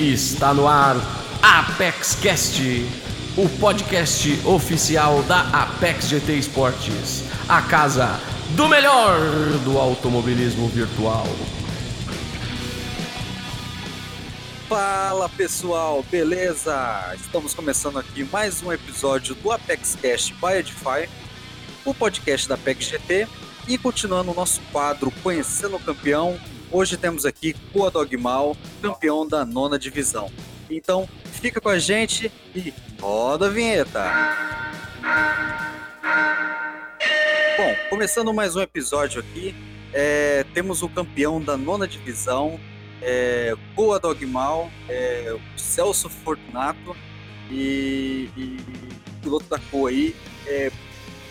Está no ar Apex Cast, o podcast oficial da Apex GT Esportes, a casa do melhor do automobilismo virtual. Fala pessoal, beleza? Estamos começando aqui mais um episódio do Apex Cast by Edify, o podcast da Apex GT e continuando o nosso quadro Conhecendo o Campeão, hoje temos aqui Coa Dogmal, campeão da nona divisão. Então, fica com a gente e roda a vinheta! Bom, começando mais um episódio aqui, é, temos o campeão da nona divisão, é, Coa Dogmal, é, Celso Fortunato e, e piloto da Coa aí. É,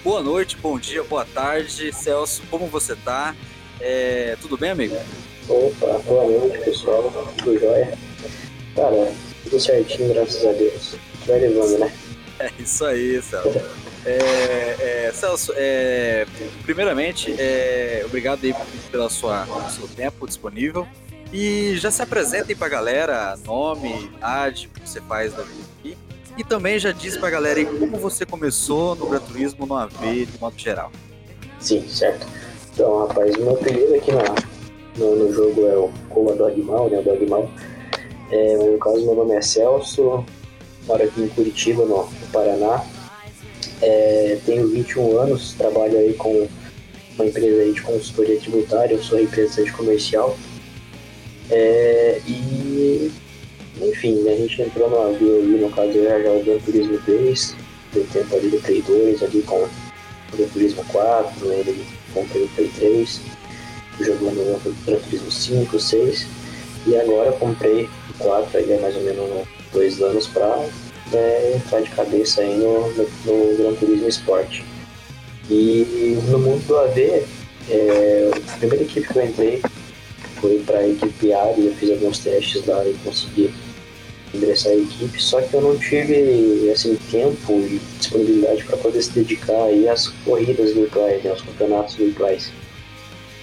boa noite, bom dia, boa tarde, Celso, como você tá? É, tudo bem, amigo? Opa, boa noite, pessoal. Tudo jóia? Cara, tudo certinho, graças a Deus. Vai levando, né? É isso aí, Celso. É, é, Celso, é, primeiramente, é, obrigado aí pela sua, pelo seu tempo disponível. E já se apresentem pra galera, nome, idade, o que você faz da vida aqui. E também já diz pra galera aí como você começou no Gran Turismo no AV de modo geral. Sim, certo. Então, rapaz, meu apelido aqui na, no, no jogo é o Coma Dogmal, né? Dogmal. É, no caso, meu nome é Celso, moro aqui em Curitiba, no, no Paraná. É, tenho 21 anos, trabalho aí com uma empresa aí de consultoria tributária, eu sou representante comercial. É, e, enfim, a gente entrou no avião ali, no caso eu já jogo o Turismo 3, deu tempo ali do Play 2, ali com o Turismo 4, ele comprei o Play 3 jogando no Gran Turismo 5, 6 e agora comprei o 4 aí mais ou menos dois anos para né, entrar de cabeça aí no, no, no, Gran Turismo Sport. E no mundo do AV, é, a primeira equipe que eu entrei foi para a equipe A e eu fiz alguns testes lá e consegui ingressar à equipe, só que eu não tive assim, tempo e disponibilidade para poder se dedicar aí às corridas virtuais, né, aos campeonatos virtuais.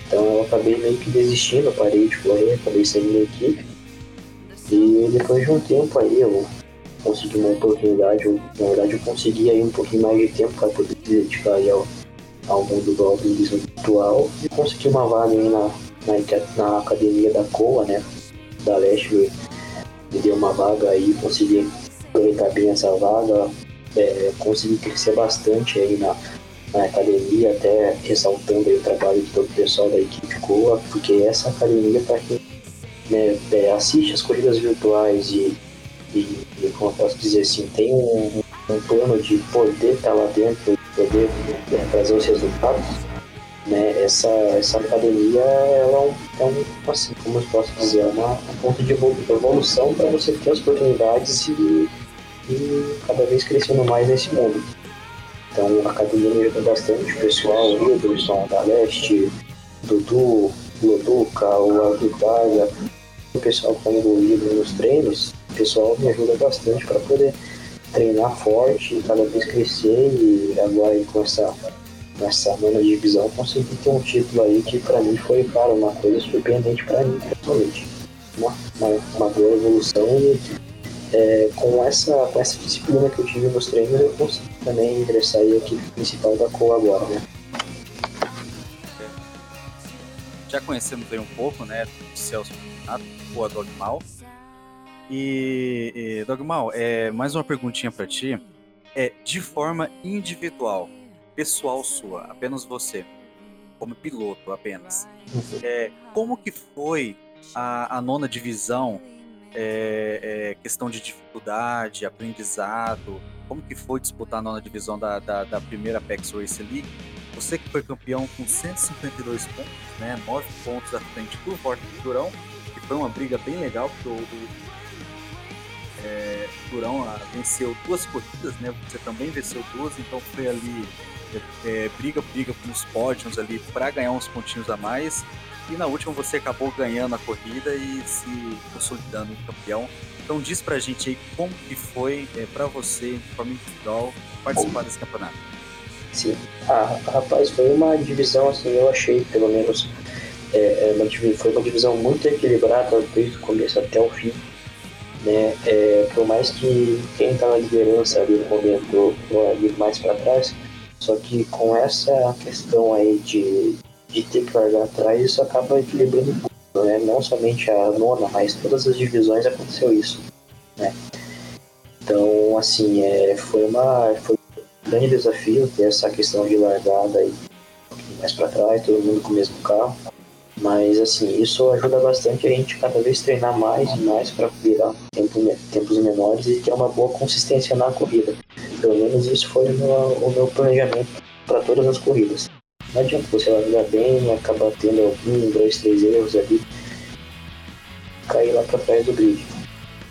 Então eu acabei meio que desistindo, parei de correr, acabei saindo da equipe. E depois de um tempo aí eu consegui uma oportunidade, na verdade eu consegui aí um pouquinho mais de tempo para poder dedicar aí ao, ao mundo do automobilismo virtual e consegui uma vaga aí na, na, na academia da COA, né? Da Leste me deu uma vaga aí, consegui aproveitar bem essa vaga, é, consegui crescer bastante aí na, na academia, até ressaltando o trabalho de todo o pessoal da equipe COA, porque essa academia, para quem né, é, assiste as corridas virtuais e, e, e, como eu posso dizer assim, tem um, um plano de poder estar lá dentro poder é, trazer os resultados, né, essa, essa academia ela é um, é assim, como eu posso dizer, é uma, um ponto de evolução para você ter as oportunidades e, e cada vez crescendo mais nesse mundo. Então a academia me ajuda bastante, o pessoal, o Wilson da Leste, Dudu, Loduca, o Aldo o pessoal que está envolvido nos treinos, o pessoal me ajuda bastante para poder treinar forte, cada vez crescer e agora com essa nessa nona divisão consegui ter um título aí que para mim foi, cara, uma coisa surpreendente para mim, pessoalmente. Uma, uma, uma boa evolução e é, com, essa, com essa disciplina que eu tive nos treinos, eu consegui também ingressar aí aqui principal da COA agora, né? Já conhecemos aí um pouco, né, do Celso Renato, Coa Dogmal. E, e Dogmal, é, mais uma perguntinha para ti. É, de forma individual, pessoal sua, apenas você, como piloto apenas, é, como que foi a, a nona divisão é, é, questão de dificuldade, aprendizado, como que foi disputar a nona divisão da, da, da primeira Apex Race League? Você que foi campeão com 152 pontos, né, 9 pontos à frente do Forte Durão, que foi uma briga bem legal, porque o, o é, Durão ah, venceu duas corridas, né, você também venceu duas, então foi ali é, briga, briga com os pódios ali para ganhar uns pontinhos a mais. E na última você acabou ganhando a corrida e se consolidando em campeão. Então diz pra gente aí como que foi é, para você, de forma individual, participar desse campeonato. Sim, ah, rapaz, foi uma divisão assim, eu achei pelo menos é, é uma, foi uma divisão muito equilibrada desde o começo até o fim. né? É, por mais que quem está na liderança ali no momento ali mais para trás, só que com essa questão aí de, de ter que largar atrás, isso acaba equilibrando um pouco, né? Não somente a nona, mas todas as divisões aconteceu isso, né? Então, assim, é, foi, uma, foi um grande desafio ter essa questão de largada aí mais para trás, todo mundo com o mesmo carro. Mas assim, isso ajuda bastante a gente cada vez treinar mais e mais para virar tempo, tempos menores e ter uma boa consistência na corrida. Pelo menos isso foi o meu, o meu planejamento para todas as corridas. Não adianta você largar bem, acabar tendo algum, dois, três erros ali, cair lá para trás do grid.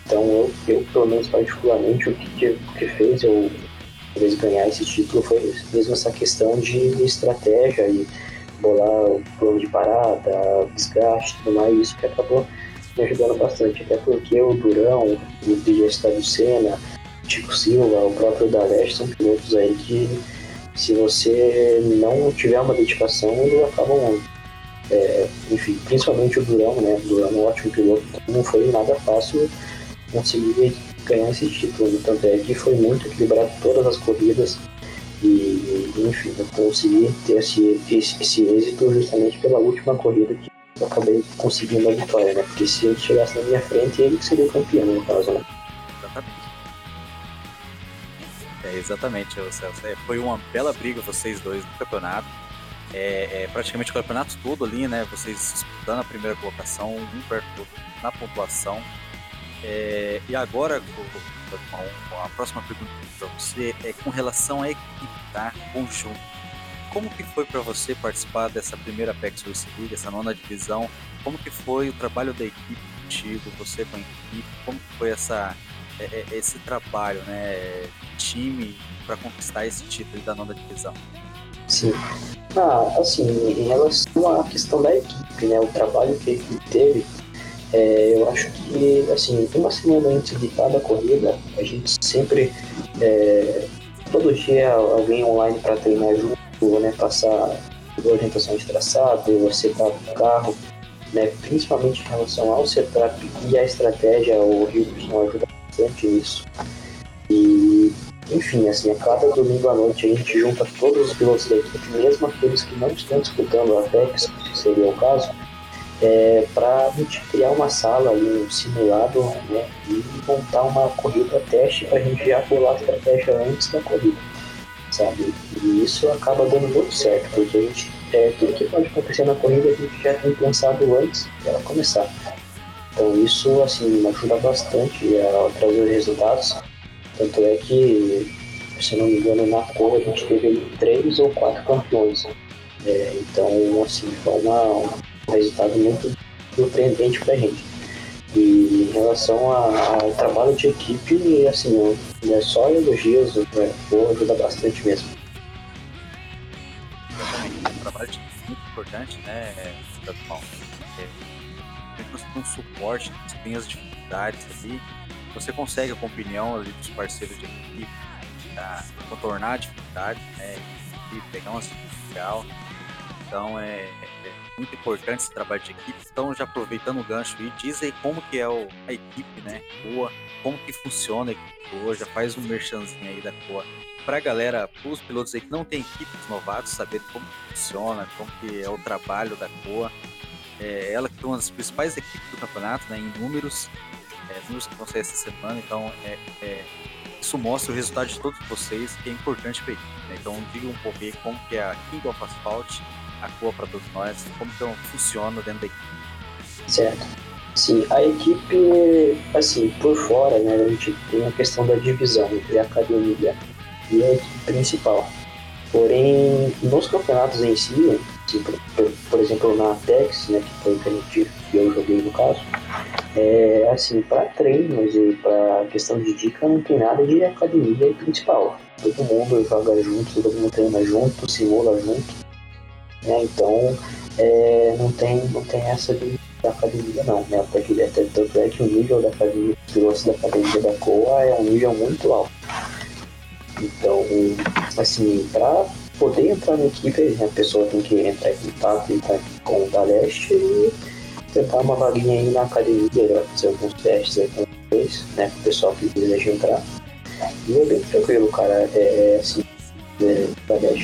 Então eu, eu, pelo menos particularmente, o que, o que fez eu talvez ganhar esse título foi mesmo essa questão de estratégia e bolar o plano de parada, desgaste, tudo mais, isso que acabou me ajudando bastante, até porque o Durão, o DJ Estado Senna, Tico Silva, o próprio Daleste são pilotos aí que se você não tiver uma dedicação, eles acabam, é, enfim, principalmente o Durão, né? O Durão é um ótimo piloto, então não foi nada fácil conseguir ganhar esse título, tanto é que foi muito equilibrado todas as corridas, e, enfim, eu consegui ter esse, esse, esse êxito justamente pela última corrida que eu acabei conseguindo a vitória, né? Porque se ele chegasse na minha frente, ele que seria o campeão, no caso, né? Exatamente. É, exatamente, Celso. É, foi uma bela briga vocês dois no campeonato. É, é, praticamente o campeonato todo ali, né? Vocês disputando a primeira colocação, um perto na pontuação. É, e agora, a próxima pergunta para você é com relação à equipe, tá? Conjunto. Como que foi para você participar dessa primeira Apex Race League, essa nona divisão? Como que foi o trabalho da equipe contigo, você com a equipe? Como que foi essa, é, é, esse trabalho, né, time para conquistar esse título da nona divisão? Sim. Ah, assim, em relação à questão da equipe, né, o trabalho que a equipe teve, é, eu acho que, assim, uma semana antes de cada corrida, a gente sempre, é, todo dia, alguém online para treinar junto, né, passar orientação de traçado, você tá o carro, né, principalmente em relação ao setup e à estratégia, o Wilson ajuda bastante nisso. E, enfim, assim, a cada domingo à noite a gente junta todos os pilotos da equipe, mesmo aqueles que não estão disputando a Apex, se seria o caso, é, para a gente criar uma sala ali, um simulado né, e montar uma corrida teste para a gente já pular a estratégia antes da corrida, sabe? E isso acaba dando muito certo, porque a gente, é, tudo que pode acontecer na corrida a gente já tem pensado antes dela começar. Então isso assim ajuda bastante a trazer os resultados. Tanto é que, se não me engano, na cor a gente teve três ou quatro campeões. É, então, assim, foi uma, um resultado muito surpreendente para a gente. E em relação ao trabalho de equipe, assim, é só elogios, né? Pô, ajuda bastante mesmo. Exatamente, um trabalho de equipe muito importante, né, Bom, é, um suporte, você tem as dificuldades ali, você consegue com a opinião ali dos parceiros de equipe para contornar a dificuldade, né, e pegar uma legal. Então é, muito importante esse trabalho de equipe. Então, já aproveitando o gancho e diz aí como que é o, a equipe, né? Boa, como que funciona a equipe já faz um merchanzinho aí da Coa pra galera, os pilotos aí que não tem equipes novatos, saber como funciona, como que é o trabalho da Coa. É, ela que é uma das principais equipes do campeonato, né? Em números, é, números que vão sair essa semana, então é, é, isso mostra o resultado de todos vocês, que é importante para a equipe. Né? Então diga um aí como que é a King of Asphalt Aqua para todos nós, como que funciona dentro da equipe. Certo. Sim, a equipe, assim, por fora, né, a gente tem a questão da divisão entre a academia e a equipe principal. Porém, nos campeonatos em si, assim, por, por, por, exemplo, na Apex, né, que foi que, a gente, que eu joguei no caso, é, assim, para treinos e para questão de dica, não tem nada de academia principal. Todo mundo joga junto, todo mundo treina junto, simula junto. Né? Então, é, não, tem, não tem essa de da academia não, né? Até que, até, tanto é que o nível da academia, pilotos da academia da COA é um nível muito alto. Então, assim, para poder entrar na equipe, a pessoa tem que entrar em contato entrar com o Daleste e tentar uma vaguinha aí na academia, fazer alguns testes aí com depois, né, pro pessoal que deseja entrar. E é bem tranquilo, cara. É, é assim, é,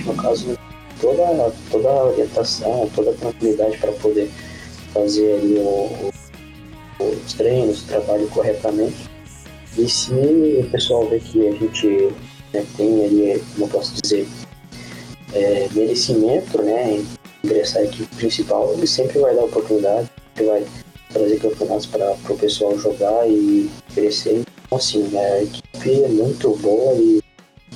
no caso, toda, toda a orientação, toda a tranquilidade para poder fazer ali o, o, os treinos, o trabalho corretamente. E se o pessoal vê que a gente né, tem ali, como eu posso dizer, é, merecimento, né, ingressar a equipe principal, ele sempre vai dar oportunidade, vai trazer campeonatos para o pessoal jogar e crescer. Então, assim, a equipe é muito boa e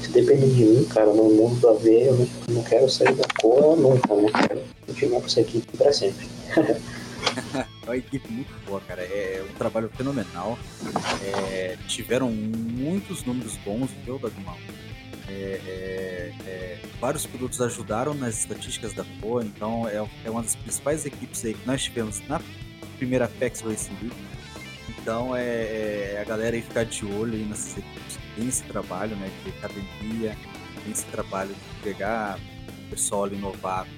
se de mim, cara, no mundo da V, eu não, quero sair da cor nunca, né? Quero continuar com essa equipe para sempre. é uma equipe muito boa, cara. É um trabalho fenomenal. É, tiveram muitos números bons, viu, Dagmar? É, é, é, vários pilotos ajudaram nas estatísticas da FOA, então é, é, uma das principais equipes aí que nós tivemos na primeira PEX Racing League. Então é, é, a galera aí ficar de olho aí nessas equipes tem esse trabalho né, de academia, tem esse trabalho de pegar o pessoal ali novato,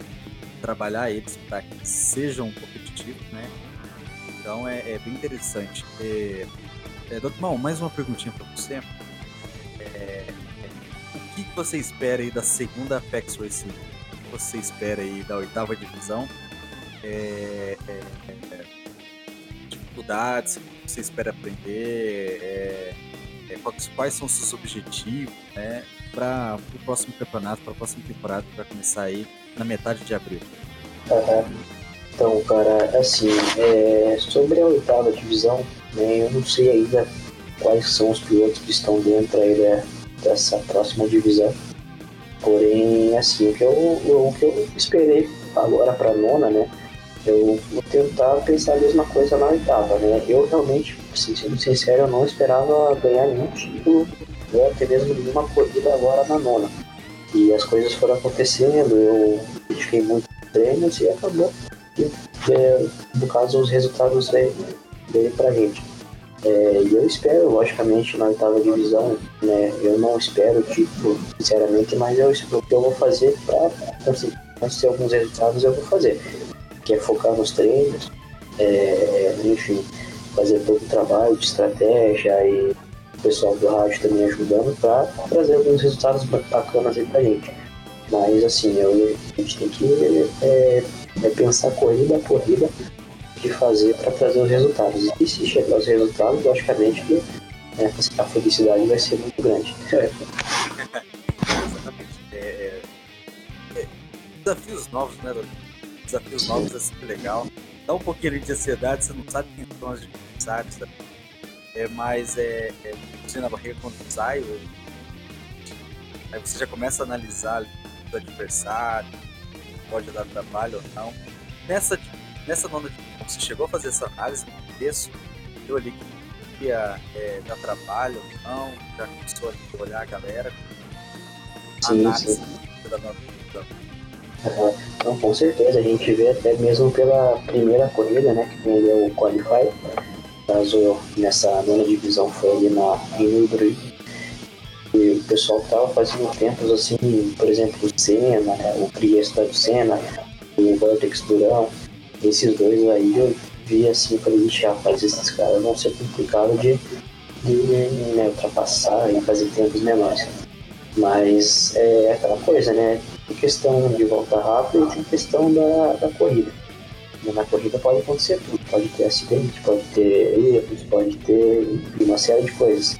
trabalhar eles para que sejam competitivos, né? Então é, é bem interessante. É, é, Dr. Mal, mais uma perguntinha para você. É, o que, você espera aí da segunda Apex Racing? O que você espera aí da oitava divisão? É, é, é dificuldades, você espera aprender? É, é, quais, quais, são os seus objetivos né, para o próximo campeonato, para a próxima temporada que vai começar aí na metade de abril? Uhum. Então, cara, assim, é, sobre a oitava divisão, né, eu não sei ainda quais são os pilotos que estão dentro aí da, dessa próxima divisão. Porém, assim, o que eu, o que eu esperei agora para nona, né? Eu vou tentar pensar a mesma coisa na oitava, né? Eu realmente, assim, sendo sincero, eu não esperava ganhar nenhum título, ou até mesmo nenhuma corrida agora na nona. E as coisas foram acontecendo, eu dediquei muito treinos e acabou. E, é, no caso, os resultados veio pra gente. É, e eu espero, logicamente, na oitava divisão, né? Eu não espero título, sinceramente, mas eu, o que eu vou fazer para, ter alguns resultados, eu vou fazer que é focar nos treinos, é, enfim, fazer todo o trabalho de estratégia e o pessoal do rádio também ajudando para trazer alguns resultados bacanas aí pra gente. Mas assim, eu, a gente tem que é, é pensar corrida a corrida de fazer para trazer os resultados. E se chegar os resultados, logicamente que né, a felicidade vai ser muito grande. Exatamente. É, é, é, desafios novos, né, Doutor? Desafios novos é sempre legal. Dá um pouquinho de ansiedade, você não sabe quem são os adversários. É, mas é, é você na barreira quando sai, ou, aí você já começa a analisar os adversários, pode dar trabalho ou não. Nessa, nessa nona você chegou a fazer essa análise no começo, eu ali que ia é, dar trabalho ou não, já começou a olhar a galera. Sim, análise sim. da então, com certeza, a gente vê até mesmo pela primeira corrida, né, que tem o Qualify, caso nessa nona divisão foi ali na, em Nürburgring, e o pessoal tava fazendo tempos assim, por exemplo, o Senna, né, o Priesta do Senna, o Vertex Durão, esses dois aí eu vi assim, falei, ixi, rapaz, esses caras vão ser complicados de, de né, ultrapassar e fazer tempos menores. Mas é aquela coisa, né? Tem questão de volta rápida e tem questão da, da corrida. Na corrida pode acontecer tudo, pode ter acidente, pode ter erros, pode ter uma série de coisas.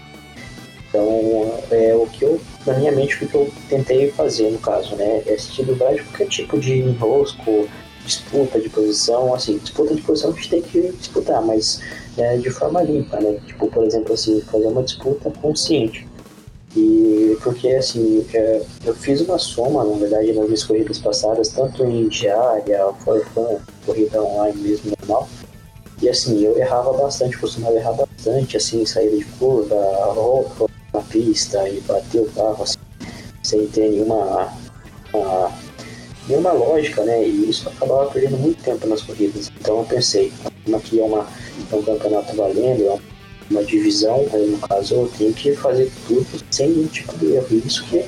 Então, é o que eu, na minha mente, o que eu tentei fazer no caso, né? É se livrar de qualquer tipo de enrosco, disputa de posição, assim, disputa de posição a gente tem que disputar, mas é, de forma limpa, né? Tipo, por exemplo, assim, fazer uma disputa consciente. E porque assim, é, eu fiz uma soma, na verdade, nas minhas corridas passadas, tanto em diária, for fun, corrida online mesmo, normal. E assim, eu errava bastante, costumava errar bastante, assim, saída de curva, roupa na pista e bater o carro, assim, sem ter nenhuma, uma, nenhuma lógica, né? E isso acabava perdendo muito tempo nas corridas. Então eu pensei, aqui é, uma, é um campeonato valendo, é um uma divisão, aí no caso eu tenho que fazer tudo sem nenhum tipo de erro. Isso que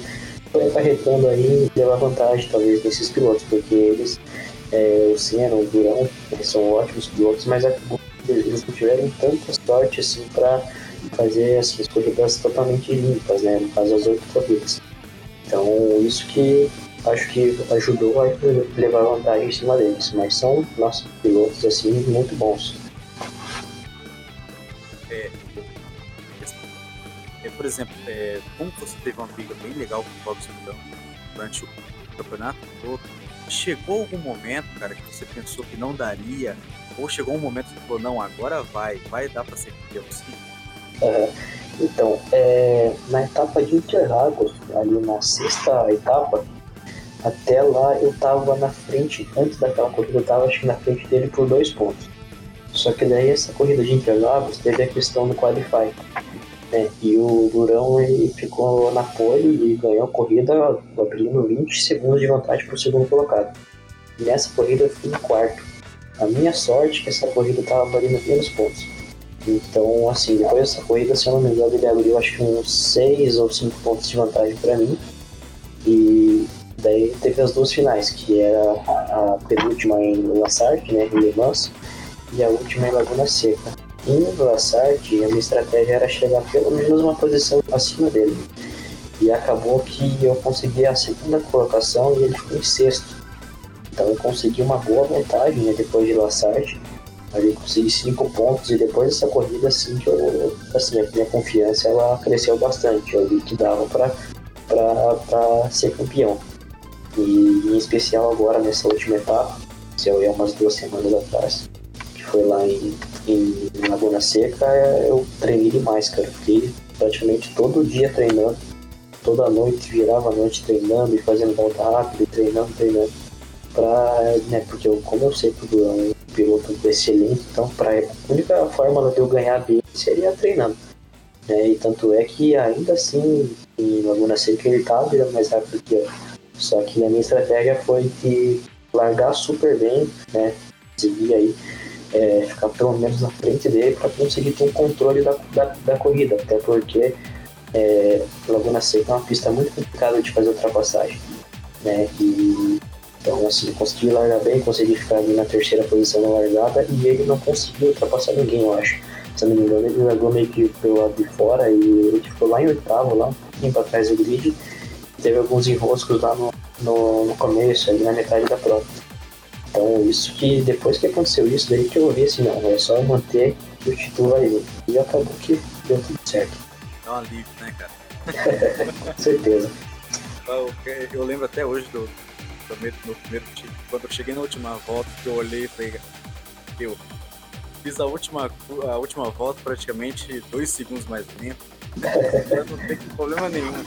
foi acarretando aí levar vantagem talvez desses pilotos, porque eles, é, o Senna, o Durão, eles são ótimos pilotos, mas eles não tiveram tanta sorte assim para fazer assim, as corridas totalmente limpas, né? No caso, as oito corridas. Então, isso que acho que ajudou a levar vantagem em cima deles. Mas são nossos pilotos, assim, muito bons. Por exemplo, é, como você teve uma briga bem legal com o Bob Sundão durante o campeonato todo, chegou algum momento, cara, que você pensou que não daria, ou chegou um momento que falou, não, agora vai, vai dar para ser campeão sim? Uhum. Então, é, na etapa de Interlagos, ali na sexta etapa, até lá eu tava na frente, antes daquela corrida eu tava acho que na frente dele por dois pontos. Só que daí essa corrida de Interlagos teve a questão do Qualify. Né? E o Durão ele ficou na pole e ganhou a corrida abrindo 20 segundos de vantagem para o segundo colocado. E nessa corrida eu fui em quarto. A minha sorte é que essa corrida estava valendo menos pontos. Então, assim, depois dessa corrida, se eu não me engano, ele abriu acho que uns 6 ou 5 pontos de vantagem para mim. E daí teve as duas finais, que era a penúltima em Lassart, né, em Le Mans, e a última em Laguna Seca. Em Lassart, a minha estratégia era chegar pelo menos uma posição acima dele. E acabou que eu consegui a segunda colocação e ele ficou em sexto. Então eu consegui uma boa vantagem né, depois de Lassart Ali consegui cinco pontos e depois dessa corrida, assim, que eu, assim, a minha confiança ela cresceu bastante. Eu vi que dava para ser campeão. E em especial agora nessa última etapa, se eu ia umas duas semanas atrás, que foi lá em, em Laguna Seca, eu treinei demais, cara. Fiquei praticamente todo dia treinando, toda noite, virava a noite treinando e fazendo volta rápida, treinando, treinando. Pra, né, porque eu, como eu sei tudo é um piloto excelente, então para a única forma de eu ganhar dele seria treinando. Né? E tanto é que ainda assim, em Laguna Seca ele estava virando mais rápido que eu. Só que a minha estratégia foi de largar super bem, né? Seguir aí, é, ficar pelo menos na frente dele para conseguir ter um controle da, da, da corrida, até porque é, Laguna Seca é uma pista muito complicada de fazer ultrapassagem. Né? E então, assim, consegui largar bem, consegui ficar ali na terceira posição na largada e ele não conseguiu ultrapassar ninguém, eu acho. Se não me engano, ele largou meio que pelo lado de fora e ele ficou lá em oitavo, lá um pouquinho para trás do grid. Teve alguns enroscos lá no, no, no, começo, ali na metade da prova. Então, isso que depois que aconteceu isso, daí que eu vi assim, não, é só manter que o título vai vir. E acabou que deu tudo certo. É um alívio, né, cara? Com certeza. Eu, lembro até hoje do, no primeiro time. Quando eu cheguei na última volta, que eu olhei e falei, eu fiz a última, a última volta praticamente dois segundos mais lento. não tem problema nenhum.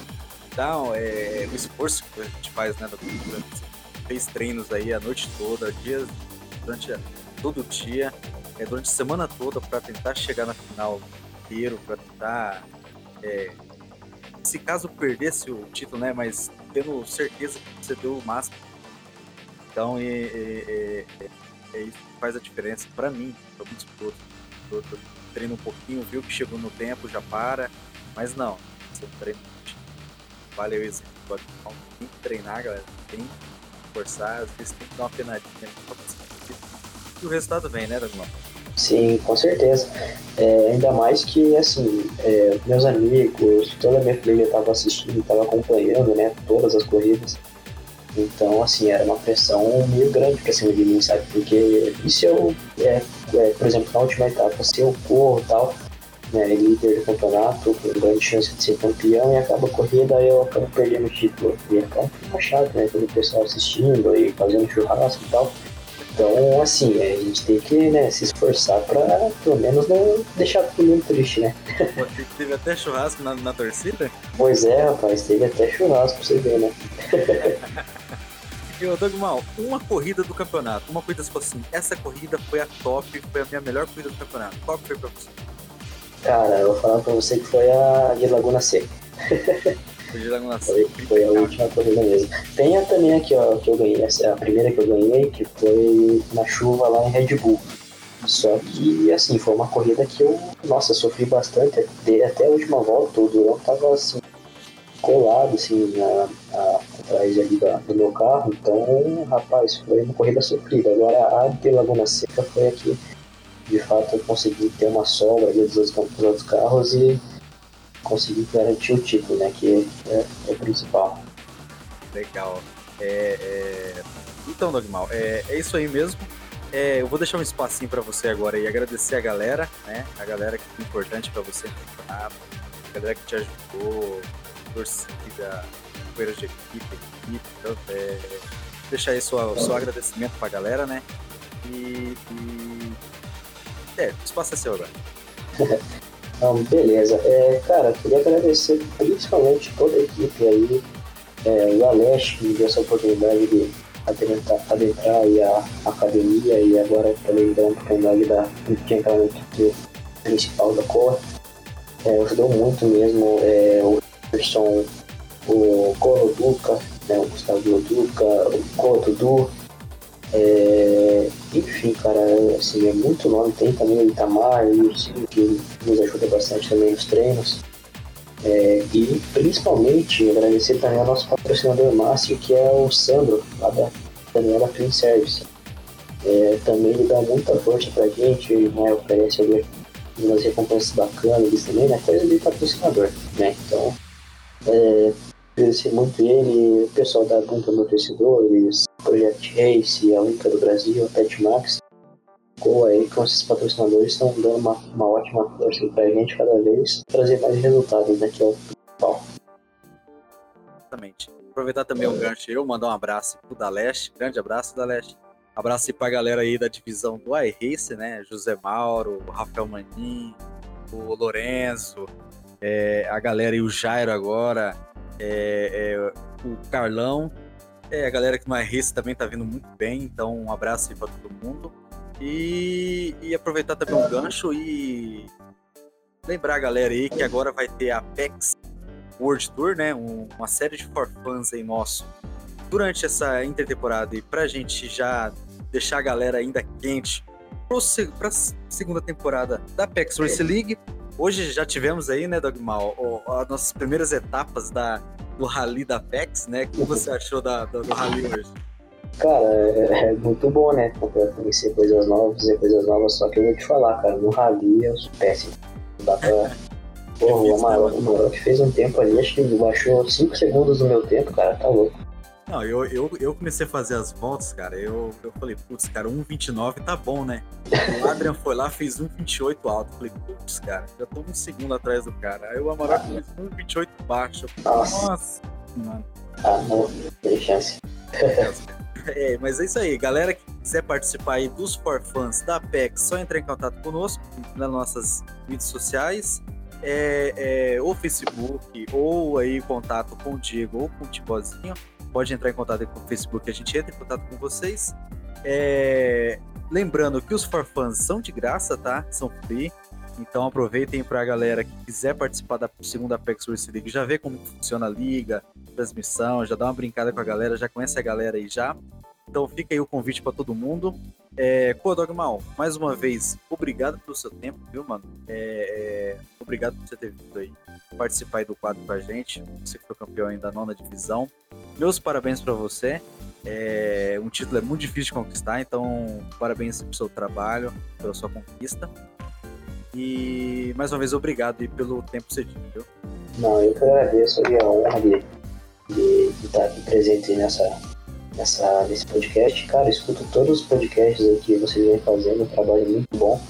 Então, é, o esforço que a gente faz, né, fez treinos aí a noite toda, dias, durante todo o dia, é, durante a semana toda para tentar chegar na final inteiro, para tentar é, se caso perdesse o título, né, mas tendo certeza que você deu o máximo então, é, é, é, isso que faz a diferença para mim, para muitos pilotos. Um pouquinho, viu que chegou no tempo, já para. Mas não, você treina. Vale o exemplo. Tem que treinar, galera. Tem forçar, às vezes tem que dar uma penadinha e o resultado vem, né, Dagmar? Sim, com certeza. É, ainda mais que, assim, é, meus amigos, toda a minha família estava assistindo, estava acompanhando, né, todas as corridas. Então, assim, era uma pressão meio grande pra cima de mim, sabe? Porque e se eu, é, é, por exemplo, na última etapa, se eu corro e tal, né, líder do campeonato, com grande chance de ser campeão, e acaba a corrida, aí eu acabo perdendo o título. E acaba ficando chato, né? Todo o pessoal assistindo e fazendo churrasco e tal. Então, assim, a gente tem que né, se esforçar pra pelo menos não deixar todo mundo triste, né? teve até churrasco na, na torcida? Pois é, rapaz, teve até churrasco pra você ver, né? E, Doug Mal, uma corrida do campeonato, uma corrida assim, essa corrida foi a top, foi a minha melhor corrida do campeonato. Qual foi pra você? Cara, eu vou falar pra você que foi a de Laguna Seca. Foi de Laguna Seca. Foi, foi a última corrida mesmo. Tem a também aqui, ó, que eu ganhei, essa é a primeira que eu ganhei, que foi na chuva lá em Red Bull. Só que, assim, foi uma corrida que eu, nossa, sofri bastante. Até a última volta, o Durão tava, assim, colado, assim, na, na, atrás ali da, do meu carro. Então, rapaz, foi uma corrida sofrida. Agora, a de Laguna Seca foi aqui de fato conseguir ter uma sobra dos outros, carros e conseguir garantir o título, né? Que é, é o principal. Legal. É, é... Então, Dogmal, é, é isso aí mesmo. É, eu vou deixar um espacinho para você agora e agradecer a galera, né? A galera que foi importante para você a galera que te ajudou, torcida, companheiros de equipe, equipe, então, é, deixar aí seu, seu agradecimento pra galera, né? E, e... É, espaço é seu agora. Não, beleza. É, cara, queria agradecer principalmente toda a equipe aí, é, o Aleste que me deu essa oportunidade de adentrar, adentrar aí a academia e agora também deu a oportunidade da, de entrar na equipe principal da cor. É, ajudou muito mesmo é, o Anderson, o Coro Duca, né, o Gustavo Duca, o Coro Dudu, é, enfim, cara, assim, é muito nome. Tem também o Itamar o Ciro, que nos ajuda bastante também nos treinos. É, e principalmente agradecer também ao nosso patrocinador máximo, que é o Sandro, lá da Daniela Clean Service. É, também ele dá muita força pra gente, né, oferece ali umas recompensas bacanas também, né, coisa de patrocinador, né, então é, agradecer muito ele, o pessoal da Bunta Amortecedores, Project Race, a Única do Brasil, a Pet Max, com aí com esses patrocinadores estão dando uma, uma ótima força pra gente cada vez trazer mais resultados, né? Que é o principal. Exatamente. Aproveitar também o gancho eu, mandar um abraço pro Daleste, grande abraço, Daleste. Abraço aí pra galera aí da divisão do iRace, né? José Mauro, Rafael Manin, o Lorenzo, é, a galera e o Jairo agora, é, é, o Carlão, é, a galera que no iRace também tá vindo muito bem, então um abraço aí pra todo mundo. E, e aproveitar também um gancho e lembrar a galera aí que agora vai ter a Apex World Tour, né? Um, uma série de for aí nosso durante essa intertemporada e pra gente já deixar a galera ainda quente para a segunda temporada da Apex Race League. Hoje já tivemos aí, né, Dogmal, as nossas primeiras etapas da, do Rally da Apex, né? O que você achou da, do, do Rally hoje? Cara, é, é muito bom, né? Conhecer coisas novas, fazer coisas novas, só que eu vou te falar, cara, no rally eu sou péssimo. Não dá pra. Porra, o Amarok, fez um tempo ali, acho que baixou 5 segundos do meu tempo, cara, tá louco. Não, eu, eu, eu comecei a fazer as voltas, cara, eu, eu falei, putz, cara, 1,29 tá bom, né? O Adrian foi lá, fez 1,28 alto. Eu falei, putz, cara, já tô um segundo atrás do cara. Aí o Amarok fez 1,28 baixo. Falei, Nossa. Nossa, mano. Ah, não, tem chance. É, mas é isso aí, galera que quiser participar aí dos For Fans da PEC, só entrar em contato conosco nas nossas mídias sociais, é, é, ou Facebook, ou aí contato com o Diego ou com o Tibozinho. Pode entrar em contato com o Facebook, a gente entra em contato com vocês. É, lembrando que os For Fans são de graça, tá? São free. Então aproveitem para a galera que quiser participar da segunda Apex Race League, já vê como funciona a liga, transmissão, já dá uma brincada com a galera, já conhece a galera aí já. Então fica aí o convite para todo mundo. É, Pô, Dogmal, mais uma vez, obrigado pelo seu tempo, viu, mano? É, é, obrigado por você ter vindo aí participar aí do quadro com a gente. Você foi campeão aí da nona divisão. Meus parabéns para você. É, um título é muito difícil de conquistar, então parabéns pelo seu trabalho, pela sua conquista. E mais uma vez, obrigado pelo tempo cedido, viu? Não, eu que agradeço a honra de, de, de estar aqui presente nessa, nessa, nesse podcast. Cara, escuto todos os podcasts aí que vocês vêm fazendo, um trabalho muito bom.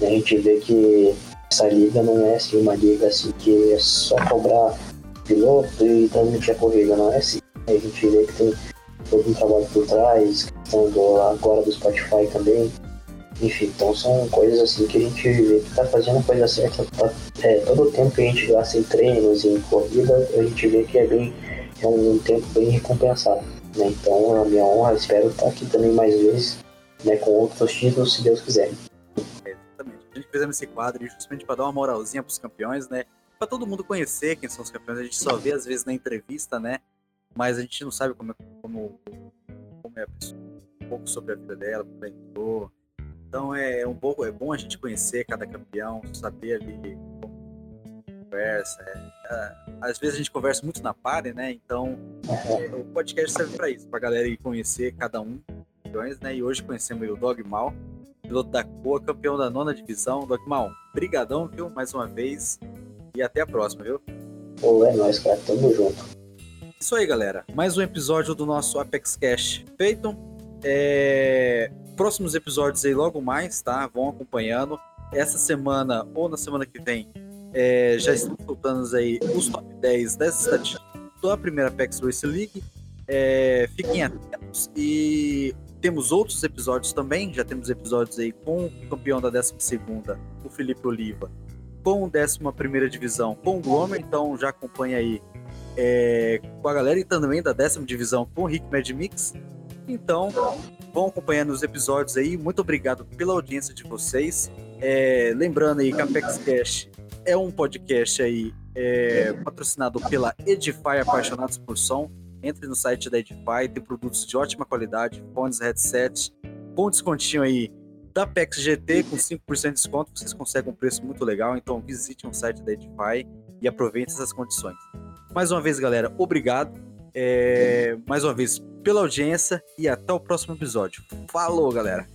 A gente vê que essa liga não é assim uma liga assim que é só cobrar piloto e transmitir a corrida, não é assim. A gente vê que tem todo um trabalho por trás, questão agora do Spotify também. Enfim, então são coisas assim que a gente vê que tá fazendo a coisa certa. Tá, é, todo o tempo que a gente gasta em treinos, em corrida, a gente vê que é bem é um, tempo bem recompensado. Né? Então a minha honra, espero estar aqui também mais vezes, né, com outros títulos, se Deus quiser. É, exatamente. A gente fez esse quadro justamente para dar uma moralzinha pros campeões, né? Para todo mundo conhecer quem são os campeões. A gente só vê às vezes na entrevista, né? Mas a gente não sabe como, é, como, como é a pessoa, um pouco sobre a vida dela, como ela entrou então é um pouco é bom a gente conhecer cada campeão, saber ali como conversa. É, é, às vezes a gente conversa muito na pare, né? Então é, o podcast serve para isso, para galera ir conhecer cada um campeões, né? E hoje conhecemos o Dog Mal. piloto da COA, campeão da nona divisão. Dogmal, brigadão, viu? Mais uma vez. E até a próxima, viu? Pô, é nóis, cara. Tamo junto. Isso aí, galera. Mais um episódio do nosso Apex Cash feito. É... Próximos episódios aí logo mais, tá? Vão acompanhando. Essa semana ou na semana que vem é... já estão soltando aí os top 10 dessa estatística da primeira Apex Race League. É... Fiquem atentos e temos outros episódios também. Já temos episódios aí com o campeão da 12, o Felipe Oliva, com o 11 divisão, com o Glomer. Então já acompanha aí é, com a galera e também da décima divisão com o Rick Mad Mix. Então, vão acompanhando os episódios aí. Muito obrigado pela audiência de vocês. É, lembrando aí que a Apex Cash é um podcast aí é, patrocinado pela Edify Apaixonados por Som. Entre no site da Edify, tem produtos de ótima qualidade, fones, headsets, com descontinho aí da Apex GT com 5% de desconto, vocês conseguem um preço muito legal, então visite o site da Edify e aproveite essas condições. Mais uma vez, galera, obrigado. É, mais uma vez pela audiência e até o próximo episódio. Falou, galera!